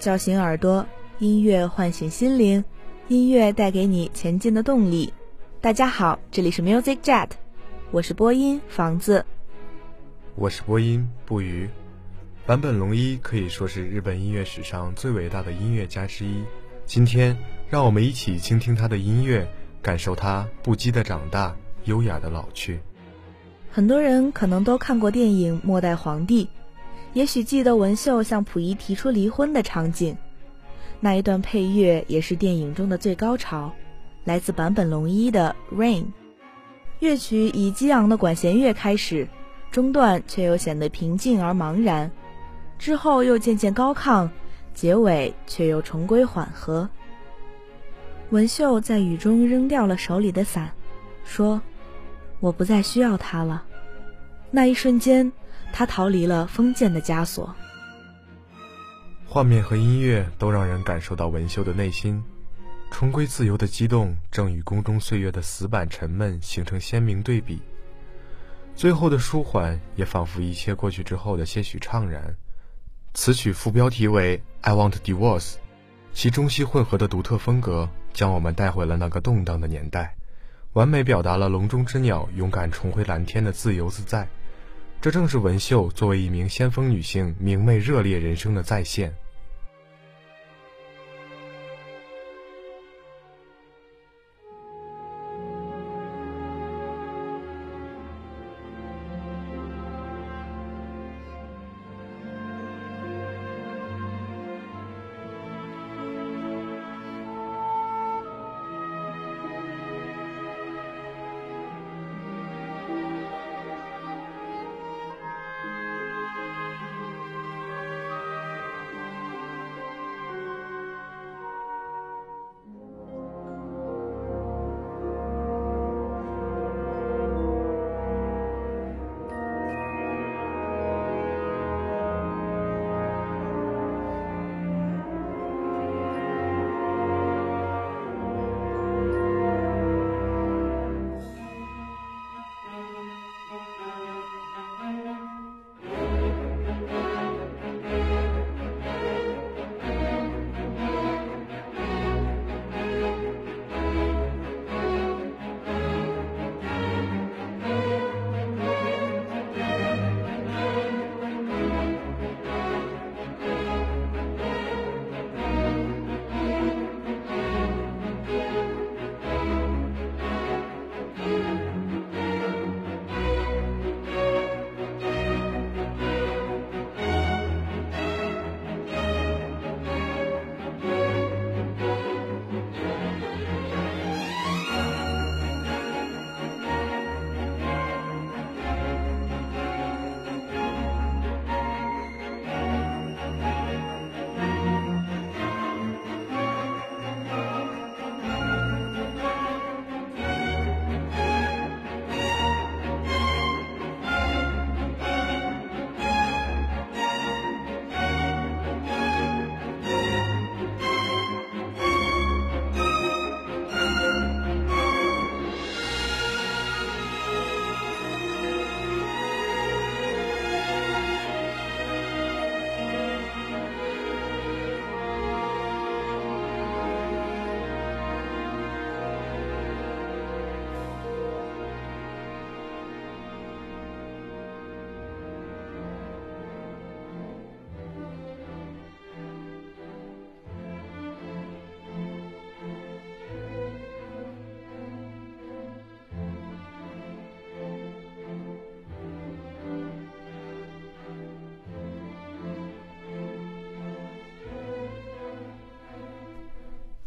叫醒耳朵，音乐唤醒心灵，音乐带给你前进的动力。大家好，这里是 Music Jet，我是播音房子，我是播音不渝。坂本龙一可以说是日本音乐史上最伟大的音乐家之一。今天，让我们一起倾听他的音乐，感受他不羁的长大，优雅的老去。很多人可能都看过电影《末代皇帝》。也许记得文秀向溥仪提出离婚的场景，那一段配乐也是电影中的最高潮，来自坂本龙一的《Rain》。乐曲以激昂的管弦乐开始，中段却又显得平静而茫然，之后又渐渐高亢，结尾却又重归缓和。文秀在雨中扔掉了手里的伞，说：“我不再需要它了。”那一瞬间。他逃离了封建的枷锁。画面和音乐都让人感受到文秀的内心，重归自由的激动，正与宫中岁月的死板沉闷形成鲜明对比。最后的舒缓，也仿佛一切过去之后的些许怅然。此曲副标题为《I Want Divorce》，其中西混合的独特风格，将我们带回了那个动荡的年代，完美表达了笼中之鸟勇敢重回蓝天的自由自在。这正是文秀作为一名先锋女性明媚热烈人生的再现。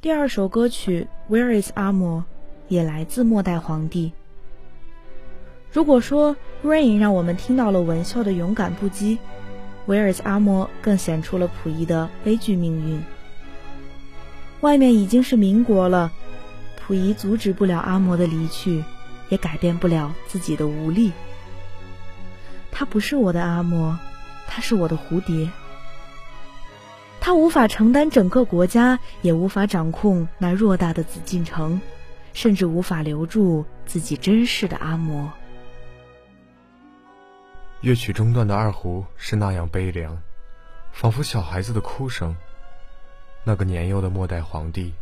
第二首歌曲《Where Is 阿嬷》也来自末代皇帝。如果说《Rain》让我们听到了文秀的勇敢不羁，《Where Is 阿嬷》更显出了溥仪的悲剧命运。外面已经是民国了，溥仪阻止不了阿嬷的离去，也改变不了自己的无力。他不是我的阿嬷，他是我的蝴蝶。他无法承担整个国家，也无法掌控那偌大的紫禁城，甚至无法留住自己珍视的阿嬷。乐曲中段的二胡是那样悲凉，仿佛小孩子的哭声。那个年幼的末代皇帝，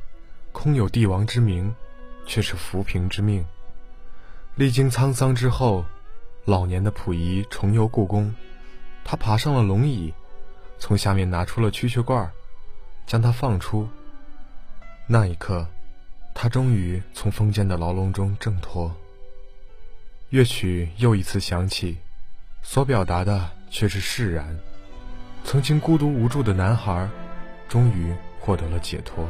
空有帝王之名，却是浮萍之命。历经沧桑之后，老年的溥仪重游故宫，他爬上了龙椅。从下面拿出了蛐蛐罐，将它放出。那一刻，他终于从封建的牢笼中挣脱。乐曲又一次响起，所表达的却是释然。曾经孤独无助的男孩，终于获得了解脱。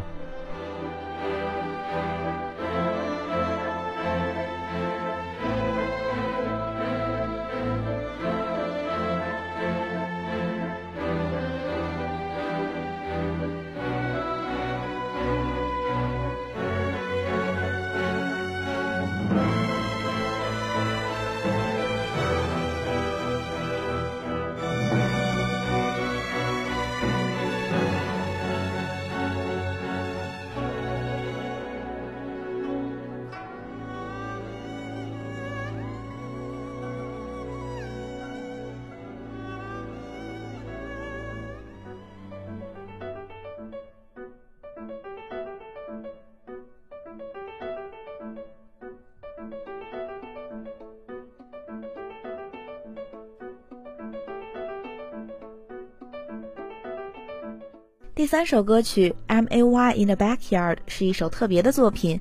第三首歌曲《M A Y in the Backyard》是一首特别的作品，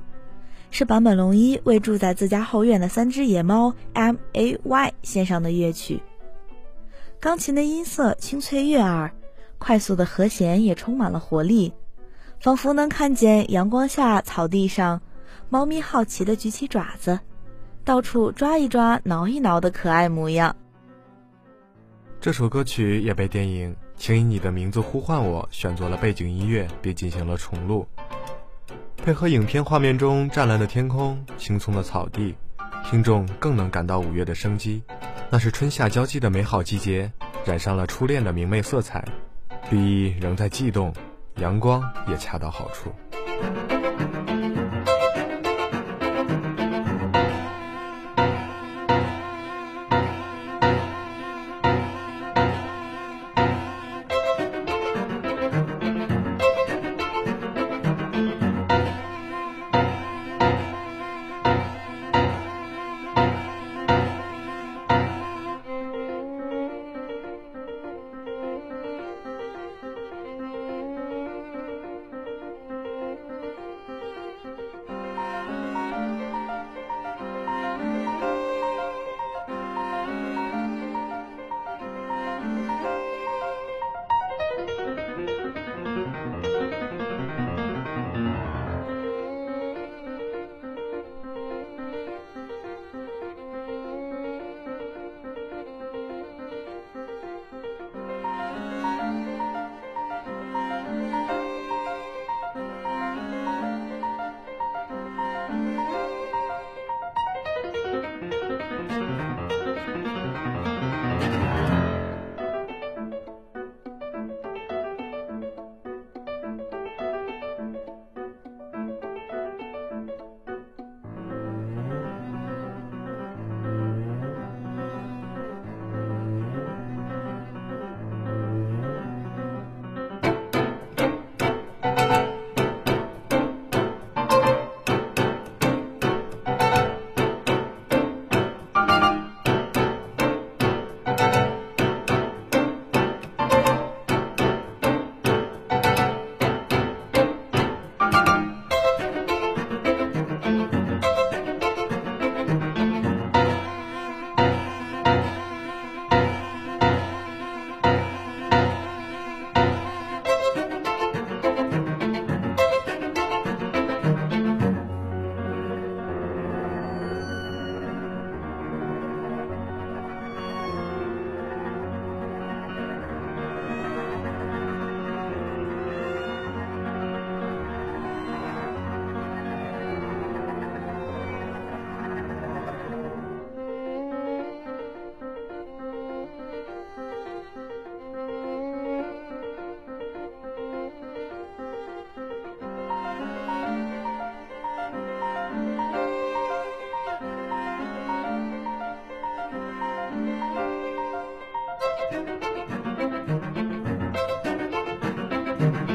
是坂本龙一为住在自家后院的三只野猫 M A Y 献上的乐曲。钢琴的音色清脆悦耳，快速的和弦也充满了活力，仿佛能看见阳光下草地上猫咪好奇的举起爪子，到处抓一抓、挠一挠的可爱模样。这首歌曲也被电影。请以你的名字呼唤我，选择了背景音乐，并进行了重录，配合影片画面中湛蓝的天空、青葱的草地，听众更能感到五月的生机。那是春夏交际的美好季节，染上了初恋的明媚色彩，绿意仍在悸动，阳光也恰到好处。Thank you.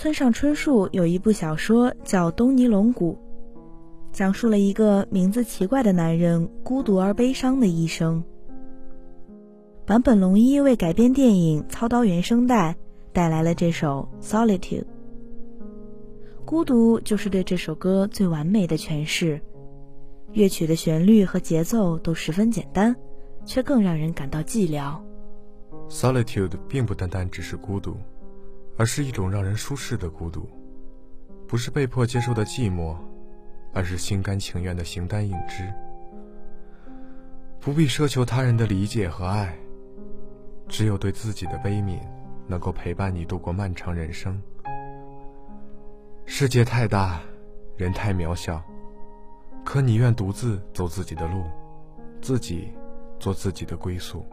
村上春树有一部小说叫《东尼龙骨》，讲述了一个名字奇怪的男人孤独而悲伤的一生。坂本龙一为改编电影操刀原声带，带来了这首《Solitude》。孤独就是对这首歌最完美的诠释。乐曲的旋律和节奏都十分简单，却更让人感到寂寥。Solitude 并不单单只是孤独，而是一种让人舒适的孤独，不是被迫接受的寂寞，而是心甘情愿的形单影只，不必奢求他人的理解和爱。只有对自己的悲悯，能够陪伴你度过漫长人生。世界太大，人太渺小，可你愿独自走自己的路，自己做自己的归宿。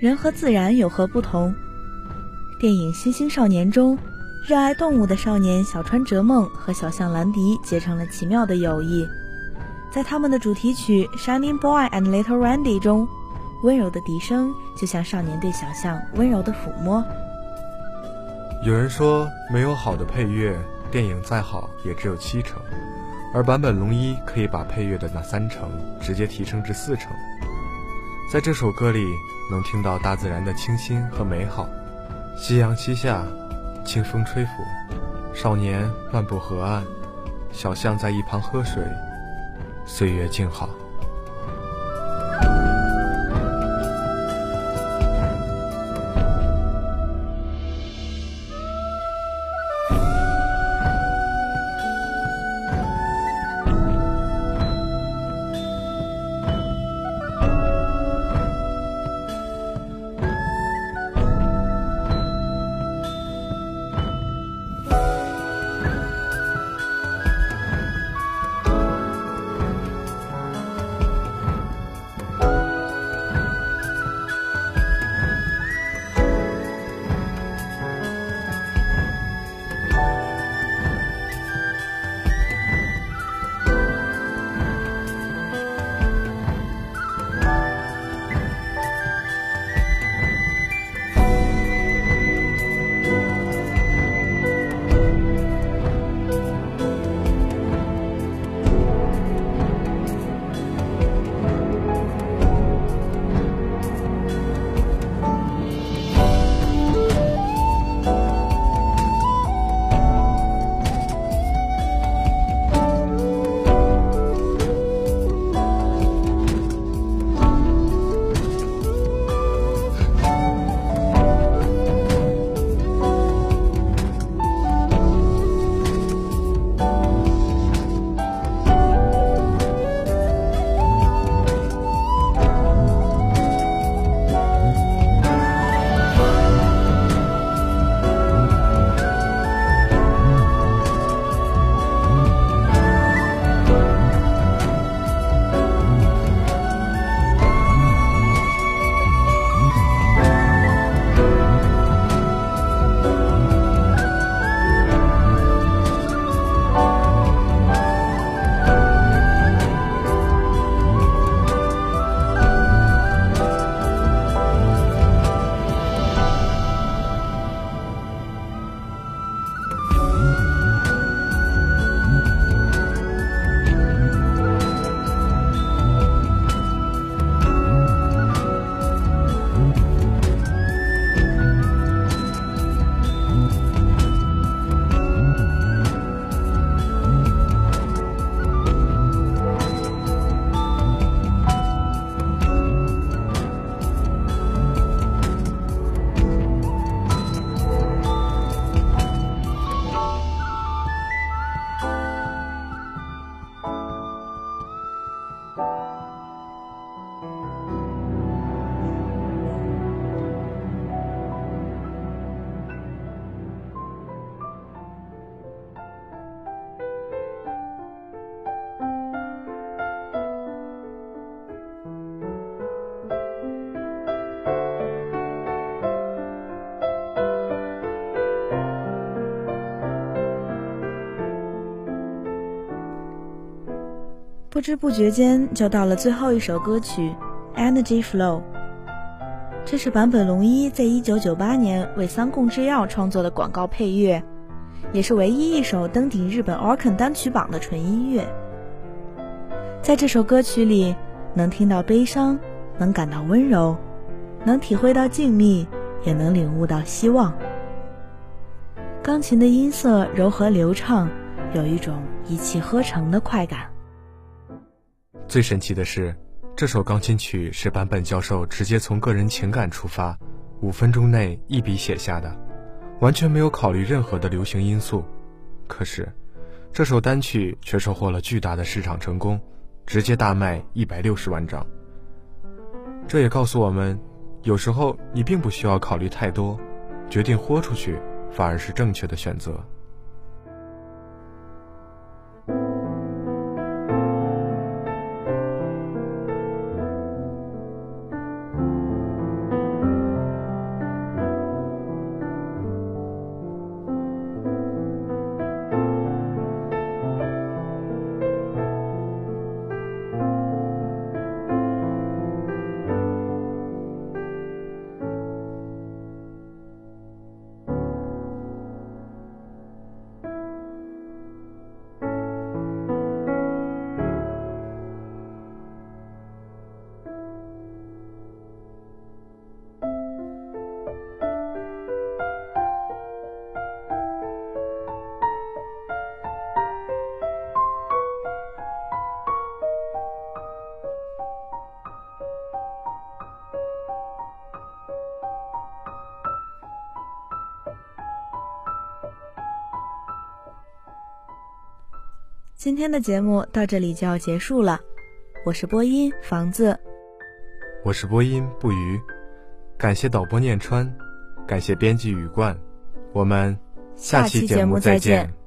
人和自然有何不同？电影《星星少年》中，热爱动物的少年小川哲梦和小象兰迪结成了奇妙的友谊。在他们的主题曲《Shining Boy and Little Randy》中，温柔的笛声就像少年对小象温柔的抚摸。有人说，没有好的配乐，电影再好也只有七成，而坂本龙一可以把配乐的那三成直接提升至四成。在这首歌里，能听到大自然的清新和美好，夕阳西下，清风吹拂，少年漫步河岸，小象在一旁喝水，岁月静好。不知不觉间就到了最后一首歌曲《Energy Flow》。这是坂本龙一在一九九八年为三共制药创作的广告配乐，也是唯一一首登顶日本 Oricon 单曲榜的纯音乐。在这首歌曲里，能听到悲伤，能感到温柔，能体会到静谧，也能领悟到希望。钢琴的音色柔和流畅，有一种一气呵成的快感。最神奇的是，这首钢琴曲是坂本教授直接从个人情感出发，五分钟内一笔写下的，完全没有考虑任何的流行因素。可是，这首单曲却收获了巨大的市场成功，直接大卖一百六十万张。这也告诉我们，有时候你并不需要考虑太多，决定豁出去，反而是正确的选择。今天的节目到这里就要结束了，我是播音房子，我是播音不渝，感谢导播念川，感谢编辑雨冠，我们下期节目再见。